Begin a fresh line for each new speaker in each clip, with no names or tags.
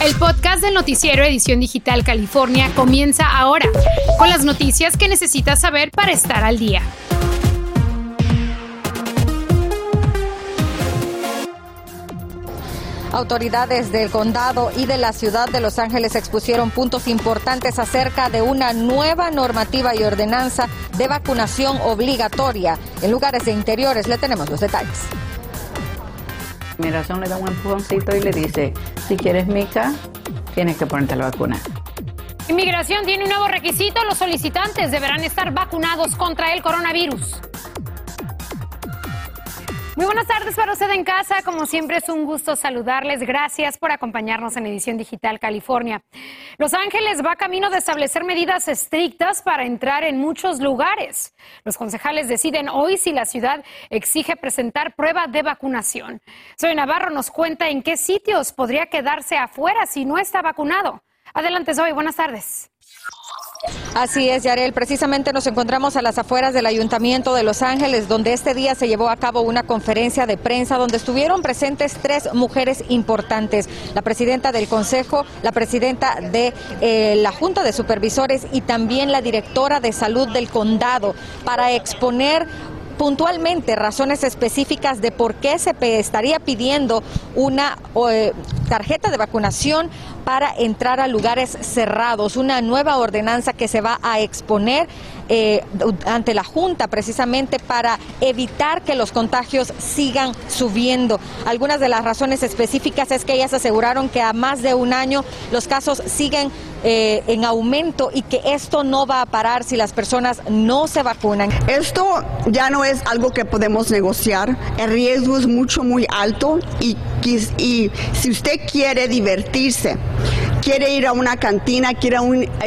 El podcast del noticiero Edición Digital California comienza ahora, con las noticias que necesitas saber para estar al día.
Autoridades del condado y de la ciudad de Los Ángeles expusieron puntos importantes acerca de una nueva normativa y ordenanza de vacunación obligatoria en lugares de interiores. Le tenemos los detalles.
Migración le da un empujoncito y le dice, si quieres mica, tienes que ponerte la vacuna.
Inmigración tiene un nuevo requisito, los solicitantes deberán estar vacunados contra el coronavirus. Muy buenas tardes para usted en casa. Como siempre es un gusto saludarles. Gracias por acompañarnos en Edición Digital California. Los Ángeles va camino de establecer medidas estrictas para entrar en muchos lugares. Los concejales deciden hoy si la ciudad exige presentar prueba de vacunación. Soy Navarro nos cuenta en qué sitios podría quedarse afuera si no está vacunado. Adelante, Zoe. Buenas tardes.
Así es, Yarel. Precisamente nos encontramos a las afueras del Ayuntamiento de Los Ángeles, donde este día se llevó a cabo una conferencia de prensa donde estuvieron presentes tres mujeres importantes. La presidenta del Consejo, la presidenta de eh, la Junta de Supervisores y también la directora de salud del condado para exponer puntualmente razones específicas de por qué se estaría pidiendo una eh, tarjeta de vacunación para entrar a lugares cerrados, una nueva ordenanza que se va a exponer eh, ante la Junta precisamente para evitar que los contagios sigan subiendo. Algunas de las razones específicas es que ellas aseguraron que a más de un año los casos siguen eh, en aumento y que esto no va a parar si las personas no se vacunan.
Esto ya no es algo que podemos negociar. El riesgo es mucho, muy alto y, y si usted quiere divertirse, quiere ir a una cantina, quiere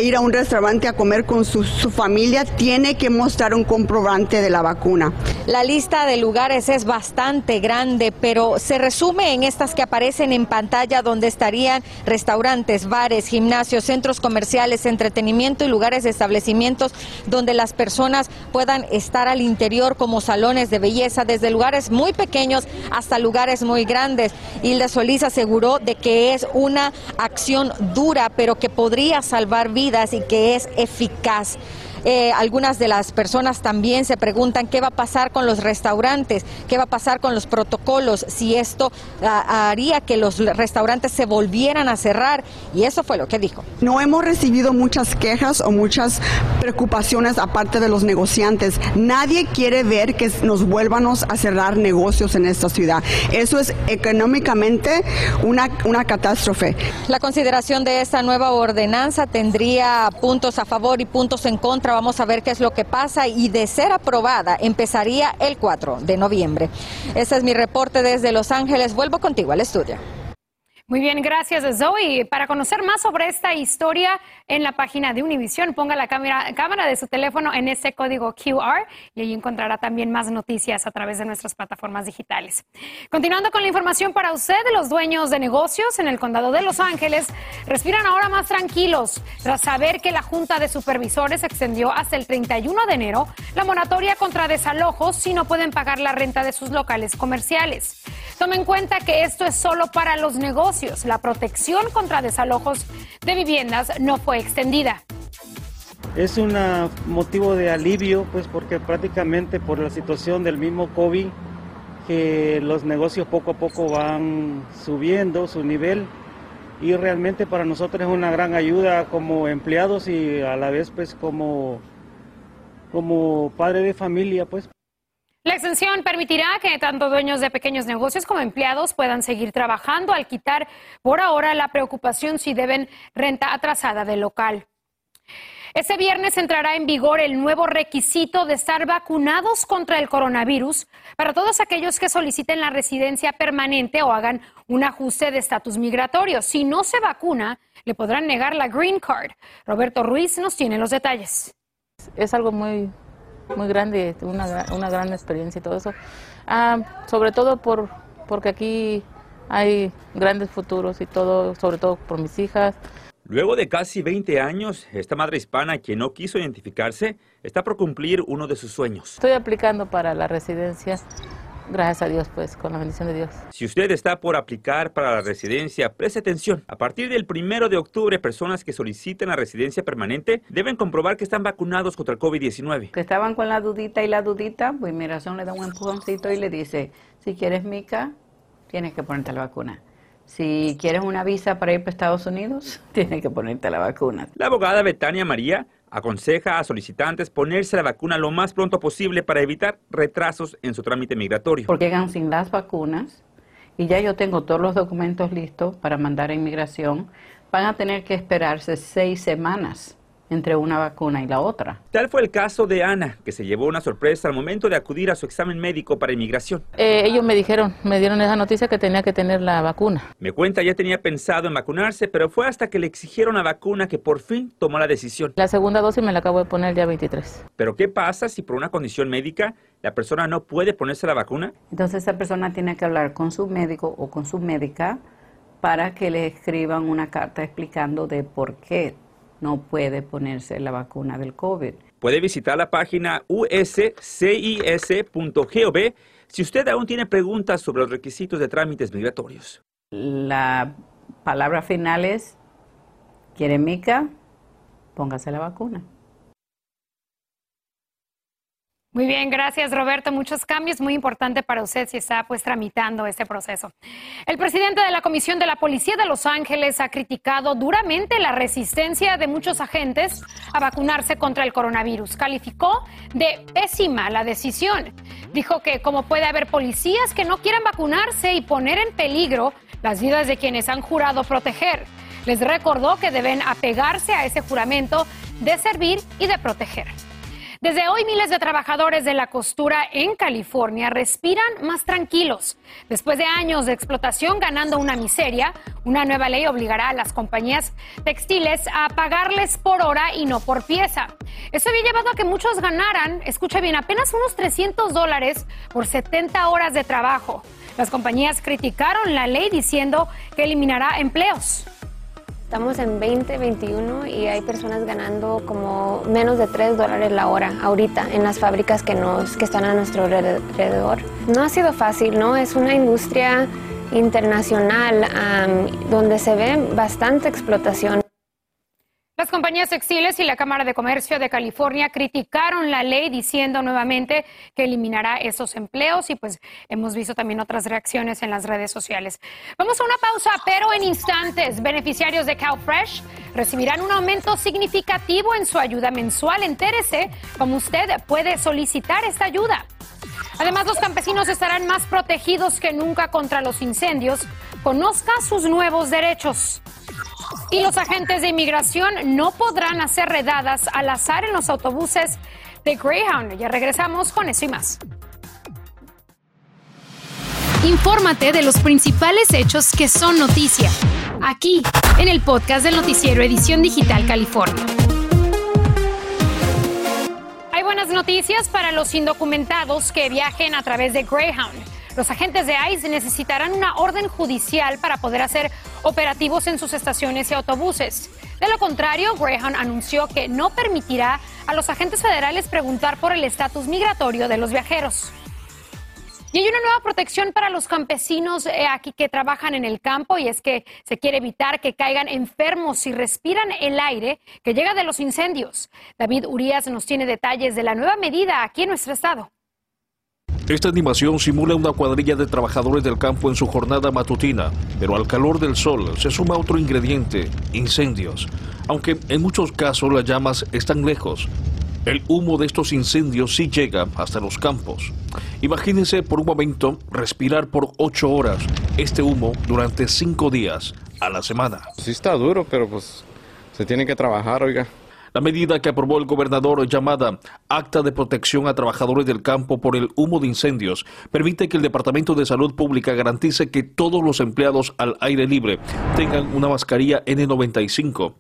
ir a un restaurante a comer con su, familia, tiene que mostrar un comprobante de la vacuna.
La lista de lugares es bastante grande, pero se resume en estas que aparecen en pantalla donde estarían restaurantes, bares, gimnasios, centros comerciales, entretenimiento y lugares de establecimientos donde las personas puedan estar al interior como salones de belleza, desde lugares muy pequeños hasta lugares muy grandes. Hilda Solís aseguró de que es una acción dura, pero que podría salvar vidas y que es eficaz. Eh, algunas de las personas también se preguntan qué va a pasar con los restaurantes, qué va a pasar con los protocolos, si esto ah, haría que los restaurantes se volvieran a cerrar. Y eso fue lo que dijo.
No hemos recibido muchas quejas o muchas preocupaciones aparte de los negociantes. Nadie quiere ver que nos vuelvan a cerrar negocios en esta ciudad. Eso es económicamente una, una catástrofe.
La consideración de esta nueva ordenanza tendría puntos a favor y puntos en contra Vamos a ver qué es lo que pasa y de ser aprobada empezaría el 4 de noviembre. Este es mi reporte desde Los Ángeles. Vuelvo contigo al estudio.
Muy bien, gracias Zoe. Para conocer más sobre esta historia en la página de Univision, ponga la cámara, cámara, de su teléfono en ese código QR y ahí encontrará también más noticias a través de nuestras plataformas digitales. Continuando con la información para usted, los dueños de negocios en el condado de Los Ángeles respiran ahora más tranquilos tras saber que la Junta de Supervisores extendió hasta el 31 de enero la moratoria contra desalojos si no pueden pagar la renta de sus locales comerciales. Tome en cuenta que esto es solo para los negocios la protección contra desalojos de viviendas no fue extendida.
Es un motivo de alivio, pues porque prácticamente por la situación del mismo COVID, que los negocios poco a poco van subiendo su nivel y realmente para nosotros es una gran ayuda como empleados y a la vez pues como, como padre de familia, pues.
La extensión permitirá que tanto dueños de pequeños negocios como empleados puedan seguir trabajando al quitar por ahora la preocupación si deben renta atrasada del local. Este viernes entrará en vigor el nuevo requisito de estar vacunados contra el coronavirus para todos aquellos que soliciten la residencia permanente o hagan un ajuste de estatus migratorio. Si no se vacuna, le podrán negar la Green Card. Roberto Ruiz nos tiene los detalles.
Es algo muy muy grande, una, una gran experiencia y todo eso. Ah, sobre todo por, porque aquí hay grandes futuros y todo, sobre todo por mis hijas.
Luego de casi 20 años, esta madre hispana que no quiso identificarse está por cumplir uno de sus sueños.
Estoy aplicando para la residencia gracias a Dios, pues, con la bendición de Dios.
Si usted está por aplicar para la residencia, preste atención. A partir del primero de octubre, personas que soliciten la residencia permanente deben comprobar que están vacunados contra el COVID-19.
Que estaban con la dudita y la dudita, pues inmigración le da un empujoncito y le dice, si quieres mica, tienes que ponerte la vacuna. Si quieres una visa para ir para Estados Unidos, tienes que ponerte la vacuna.
La abogada Betania María aconseja a solicitantes ponerse la vacuna lo más pronto posible para evitar retrasos en su trámite migratorio.
Porque llegan sin las vacunas y ya yo tengo todos los documentos listos para mandar a inmigración, van a tener que esperarse seis semanas entre una vacuna y la otra.
Tal fue el caso de Ana, que se llevó una sorpresa al momento de acudir a su examen médico para inmigración.
Eh, ellos me dijeron, me dieron esa noticia que tenía que tener la vacuna.
Me cuenta, ya tenía pensado en vacunarse, pero fue hasta que le exigieron la vacuna que por fin tomó la decisión.
La segunda dosis me la acabo de poner el día 23.
Pero ¿qué pasa si por una condición médica la persona no puede ponerse la vacuna?
Entonces esa persona tiene que hablar con su médico o con su médica para que le escriban una carta explicando de por qué no puede ponerse la vacuna del COVID.
Puede visitar la página uscis.gov si usted aún tiene preguntas sobre los requisitos de trámites migratorios.
La palabra final es, ¿quiere mica? Póngase la vacuna.
Muy bien, gracias Roberto. Muchos cambios muy importantes para usted si está pues tramitando este proceso. El presidente de la Comisión de la Policía de Los Ángeles ha criticado duramente la resistencia de muchos agentes a vacunarse contra el coronavirus. Calificó de pésima la decisión. Dijo que como puede haber policías que no quieran vacunarse y poner en peligro las vidas de quienes han jurado proteger. Les recordó que deben apegarse a ese juramento de servir y de proteger. Desde hoy miles de trabajadores de la costura en California respiran más tranquilos. Después de años de explotación ganando una miseria, una nueva ley obligará a las compañías textiles a pagarles por hora y no por pieza. Eso había llevado a que muchos ganaran, escucha bien, apenas unos 300 dólares por 70 horas de trabajo. Las compañías criticaron la ley diciendo que eliminará empleos.
Estamos en 2021 y hay personas ganando como menos de 3 dólares la hora ahorita en las fábricas que, nos, que están a nuestro alrededor. No ha sido fácil, ¿no? Es una industria internacional donde se ve bastante explotación.
Las compañías textiles y la Cámara de Comercio de California criticaron la ley diciendo nuevamente que eliminará esos empleos y pues hemos visto también otras reacciones en las redes sociales. Vamos a una pausa, pero en instantes, beneficiarios de CalFresh recibirán un aumento significativo en su ayuda mensual. Entérese cómo usted puede solicitar esta ayuda. Además, los campesinos estarán más protegidos que nunca contra los incendios. Conozca sus nuevos derechos. Y los agentes de inmigración no podrán hacer redadas al azar en los autobuses de Greyhound. Ya regresamos con eso y más. Infórmate de los principales hechos que son noticia, aquí en el podcast del noticiero Edición Digital California. Hay buenas noticias para los indocumentados que viajen a través de Greyhound. Los agentes de ICE necesitarán una orden judicial para poder hacer operativos en sus estaciones y autobuses. De lo contrario, Greyhound anunció que no permitirá a los agentes federales preguntar por el estatus migratorio de los viajeros. Y hay una nueva protección para los campesinos eh, aquí que trabajan en el campo y es que se quiere evitar que caigan enfermos si respiran el aire que llega de los incendios. David Urias nos tiene detalles de la nueva medida aquí en nuestro estado.
Esta animación simula una cuadrilla de trabajadores del campo en su jornada matutina, pero al calor del sol se suma otro ingrediente, incendios. Aunque en muchos casos las llamas están lejos, el humo de estos incendios sí llega hasta los campos. Imagínense por un momento respirar por ocho horas este humo durante cinco días a la semana.
Sí está duro, pero pues se tiene que trabajar, oiga.
La medida que aprobó el gobernador llamada Acta de Protección a Trabajadores del Campo por el Humo de Incendios permite que el Departamento de Salud Pública garantice que todos los empleados al aire libre tengan una mascarilla N95.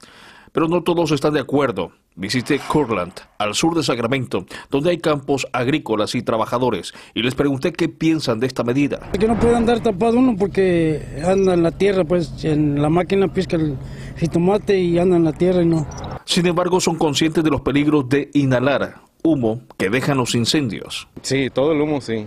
Pero no todos están de acuerdo. Visité Curland, al sur de Sacramento, donde hay campos agrícolas y trabajadores, y les pregunté qué piensan de esta medida.
Que no puede andar tapado uno porque anda en la tierra, pues en la máquina pisca el jitomate y anda en la tierra y no.
Sin embargo, son conscientes de los peligros de inhalar humo que dejan los incendios.
Sí, todo el humo sí.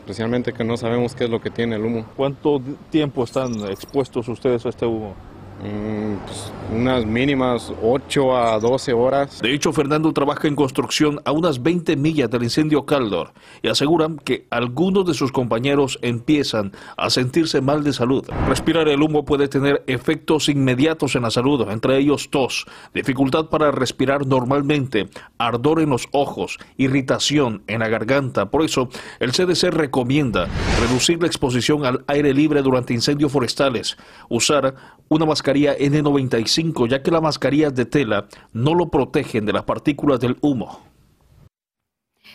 especialmente que no sabemos qué es lo que tiene el humo.
¿Cuánto tiempo están expuestos ustedes a este humo?
Mm, pues, unas mínimas 8 a 12 horas.
De hecho, Fernando trabaja en construcción a unas 20 millas del incendio Caldor y aseguran que algunos de sus compañeros empiezan a sentirse mal de salud. Respirar el humo puede tener efectos inmediatos en la salud, entre ellos tos, dificultad para respirar normalmente, ardor en los ojos, irritación en la garganta. Por eso, el CDC recomienda reducir la exposición al aire libre durante incendios forestales, usar una mascarilla N95, ya que las mascarillas de tela no lo protegen de las partículas del humo.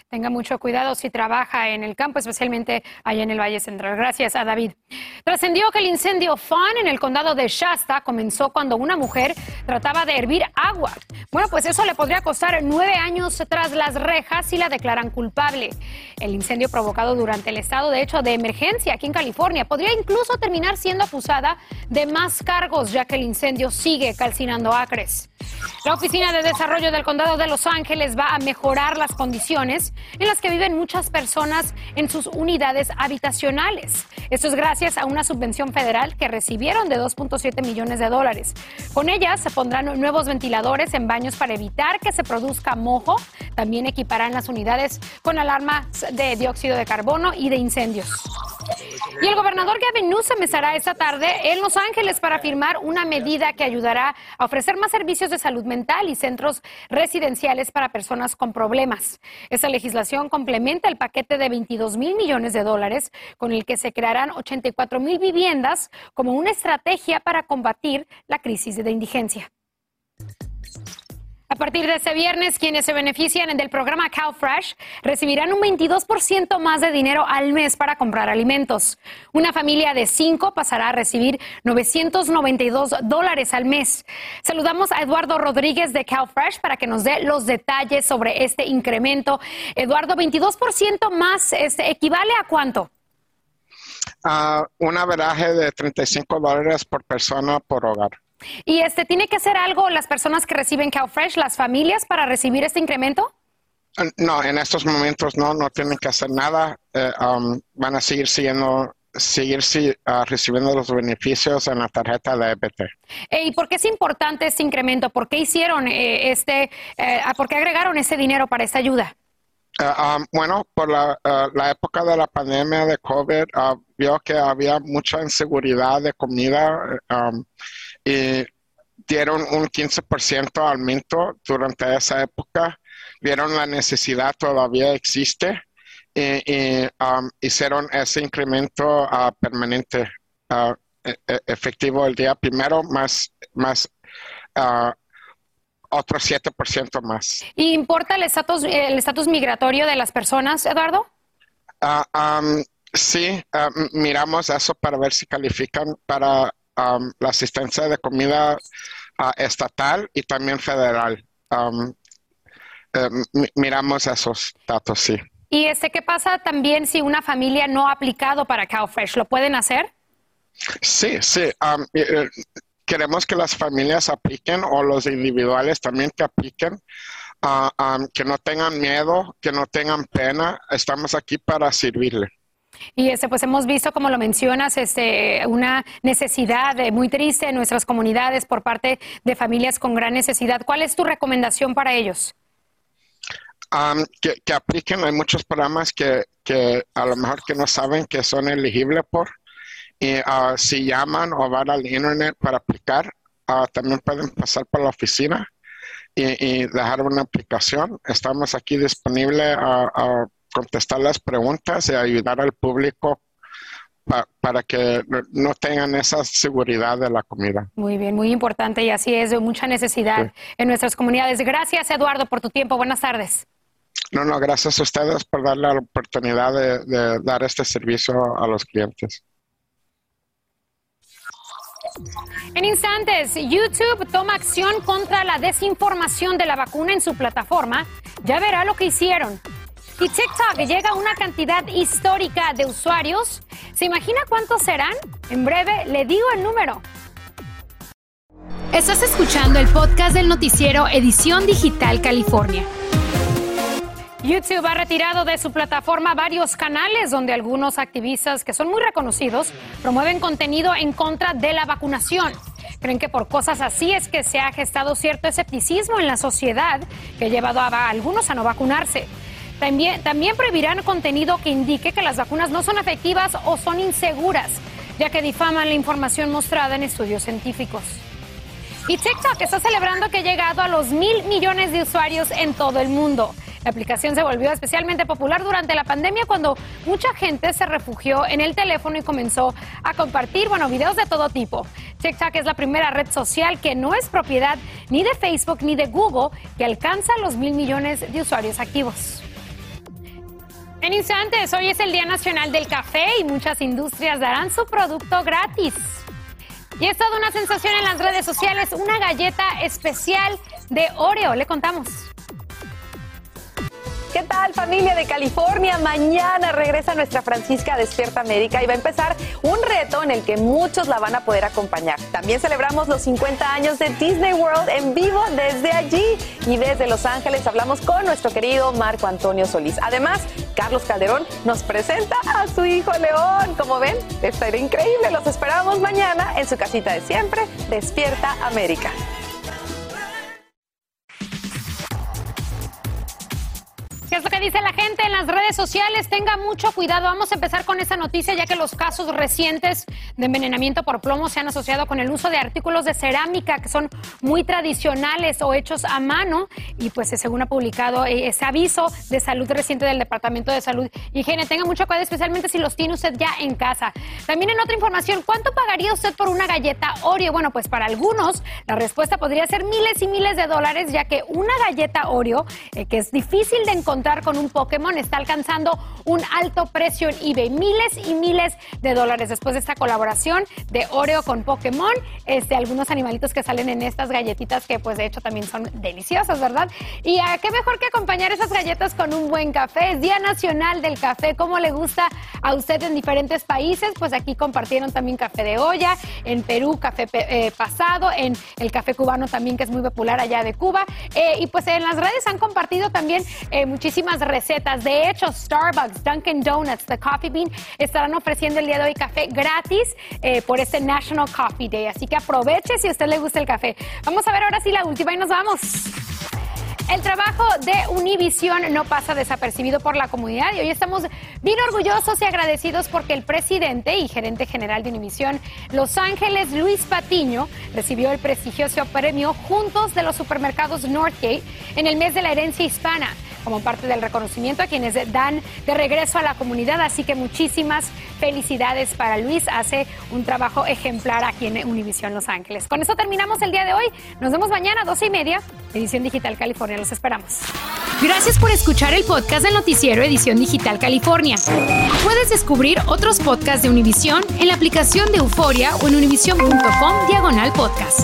Tenga mucho cuidado si trabaja en el campo, especialmente allá en el Valle Central. Gracias a David. Trascendió que el incendio Fan en el condado de Shasta comenzó cuando una mujer trataba de hervir agua. Bueno, pues eso le podría costar nueve años tras las rejas si la declaran culpable. El incendio provocado durante el estado de hecho de emergencia aquí en California podría incluso terminar siendo acusada de más cargos, ya que el incendio sigue calcinando acres. La Oficina de Desarrollo del Condado de Los Ángeles va a mejorar las condiciones en las que viven muchas personas en sus unidades habitacionales. Esto es gracias a una subvención federal que recibieron de 2.7 millones de dólares. Con ella se pondrán nuevos ventiladores en baños para evitar que se produzca mojo. También equiparán las unidades con alarmas de dióxido de carbono y de incendios. Y el gobernador Gavin Newsom estará esta tarde en Los Ángeles para firmar una medida que ayudará a ofrecer más servicios de salud mental y centros residenciales para personas con problemas. Esta legislación complementa el paquete de 22 mil millones de dólares con el que se crearán 84 mil viviendas como una estrategia para combatir la crisis de indigencia. A partir de este viernes, quienes se benefician del programa CalFresh recibirán un 22% más de dinero al mes para comprar alimentos. Una familia de cinco pasará a recibir 992 dólares al mes. Saludamos a Eduardo Rodríguez de CalFresh para que nos dé los detalles sobre este incremento. Eduardo, 22% más este, equivale a cuánto?
A un averaje de 35 dólares por persona por hogar.
¿Y este tiene que hacer algo las personas que reciben CalFresh, las familias, para recibir este incremento?
Uh, no, en estos momentos no, no tienen que hacer nada. Eh, um, van a seguir siguiendo seguir uh, recibiendo los beneficios en la tarjeta de EBT.
¿Y por qué es importante este incremento? ¿Por qué hicieron eh, este, eh, por qué agregaron ese dinero para esta ayuda?
Uh, um, bueno, por la, la, época de la pandemia de COVID, vio que había mucha inseguridad de comida. Um, y dieron un 15% aumento durante esa época, vieron la necesidad todavía existe y, um, hicieron ese incremento uh, permanente uh, e, e, efectivo el día primero más más uh, otro 7% más.
¿Y importa el estatus el estatus migratorio de las personas, Eduardo?
Um, sí, miramos eso para ver si califican para Um, la asistencia de comida uh, estatal y también federal. Um, eh, miramos esos datos, sí.
¿Y este qué pasa también si una familia no ha aplicado para CalFresh? ¿Lo pueden hacer?
Sí, sí. Um, eh, queremos que las familias apliquen o los individuales también que apliquen, uh, que no tengan miedo, que no tengan pena. Estamos aquí para servirle.
Y este, pues hemos visto, como lo mencionas, este, una necesidad muy triste en nuestras comunidades por parte de familias con gran necesidad. ¿Cuál es tu recomendación para ellos?
que, apliquen, hay muchos programas que, a lo mejor que no saben que son elegibles por. Y ah, si llaman o van al internet para aplicar, ah, también pueden pasar por la oficina y, dejar una aplicación. Estamos aquí disponibles a contestar las preguntas y ayudar al público para que no tengan esa seguridad de la comida.
Muy bien, muy importante y así es, de mucha necesidad en nuestras comunidades. Gracias, Eduardo, por tu tiempo. Buenas tardes.
No, no, gracias a ustedes por dar la oportunidad de dar este servicio a los clientes.
En instantes, YouTube toma acción contra la desinformación de la vacuna en su plataforma. Ya verá lo que hicieron. Y TikTok llega a una cantidad histórica de usuarios. ¿Se imagina cuántos serán? En breve le digo el número. Estás escuchando el podcast del noticiero Edición Digital California. YouTube ha retirado de su plataforma varios canales donde algunos activistas que son muy reconocidos promueven contenido en contra de la vacunación. Creen que por cosas así es que se ha gestado cierto escepticismo en la sociedad que ha llevado a algunos a no vacunarse. También, también prohibirán contenido que indique que las vacunas no son efectivas o son inseguras, ya que difaman la información mostrada en estudios científicos. Y TikTok está celebrando que ha llegado a los mil millones de usuarios en todo el mundo. La aplicación se volvió especialmente popular durante la pandemia cuando mucha gente se refugió en el teléfono y comenzó a compartir, bueno, videos de todo tipo. TikTok es la primera red social que no es propiedad ni de Facebook ni de Google que alcanza los mil millones de usuarios activos. En instantes, hoy es el Día Nacional del Café y muchas industrias darán su producto gratis. Y es toda una sensación en las redes sociales, una galleta especial de Oreo. Le contamos.
¿Qué tal familia de California? Mañana regresa nuestra Francisca Despierta América y va a empezar un reto en el que muchos la van a poder acompañar. También celebramos los 50 años de Disney World en vivo desde allí y desde Los Ángeles hablamos con nuestro querido Marco Antonio Solís. Además, Carlos Calderón nos presenta a su hijo León. Como ven, estará increíble. Los esperamos mañana en su casita de siempre, Despierta América.
Dice la gente en las redes sociales? Tenga mucho cuidado. Vamos a empezar con esa noticia ya que los casos recientes de envenenamiento por plomo se han asociado con el uso de artículos de cerámica que son muy tradicionales o hechos a mano. Y pues según ha publicado eh, ese aviso de salud reciente del Departamento de Salud y Higiene, tenga mucho cuidado, especialmente si los tiene usted ya en casa. También en otra información, ¿cuánto pagaría usted por una galleta Oreo? Bueno, pues para algunos la respuesta podría ser miles y miles de dólares, ya que una galleta Oreo, eh, que es difícil de encontrar, con un Pokémon está alcanzando un alto precio en eBay, miles y miles de dólares después de esta colaboración de Oreo con Pokémon, este, algunos animalitos que salen en estas galletitas que pues de hecho también son deliciosas, ¿verdad? Y qué mejor que acompañar esas galletas con un buen café, es Día Nacional del Café, ¿cómo le gusta a usted en diferentes países? Pues aquí compartieron también café de olla, en Perú café eh, pasado, en el café cubano también que es muy popular allá de Cuba, eh, y pues en las redes han compartido también eh, muchísimas recetas. De hecho, Starbucks, Dunkin' Donuts, The Coffee Bean estarán ofreciendo el día de hoy café gratis eh, por este National Coffee Day. Así que aproveche si a usted le gusta el café. Vamos a ver ahora sí la última y nos vamos. El trabajo de Univision no pasa desapercibido por la comunidad y hoy estamos bien orgullosos y agradecidos porque el presidente y gerente general de Univision Los Ángeles, Luis Patiño, recibió el prestigioso premio Juntos de los Supermercados Northgate en el mes de la herencia hispana como parte del reconocimiento a quienes dan de regreso a la comunidad. Así que muchísimas felicidades para Luis. Hace un trabajo ejemplar aquí en Univisión Los Ángeles. Con eso terminamos el día de hoy. Nos vemos mañana a doce y media, Edición Digital California. Los esperamos.
Gracias por escuchar el podcast del noticiero Edición Digital California. Puedes descubrir otros podcasts de Univisión en la aplicación de Euforia o en univision.com diagonal podcast.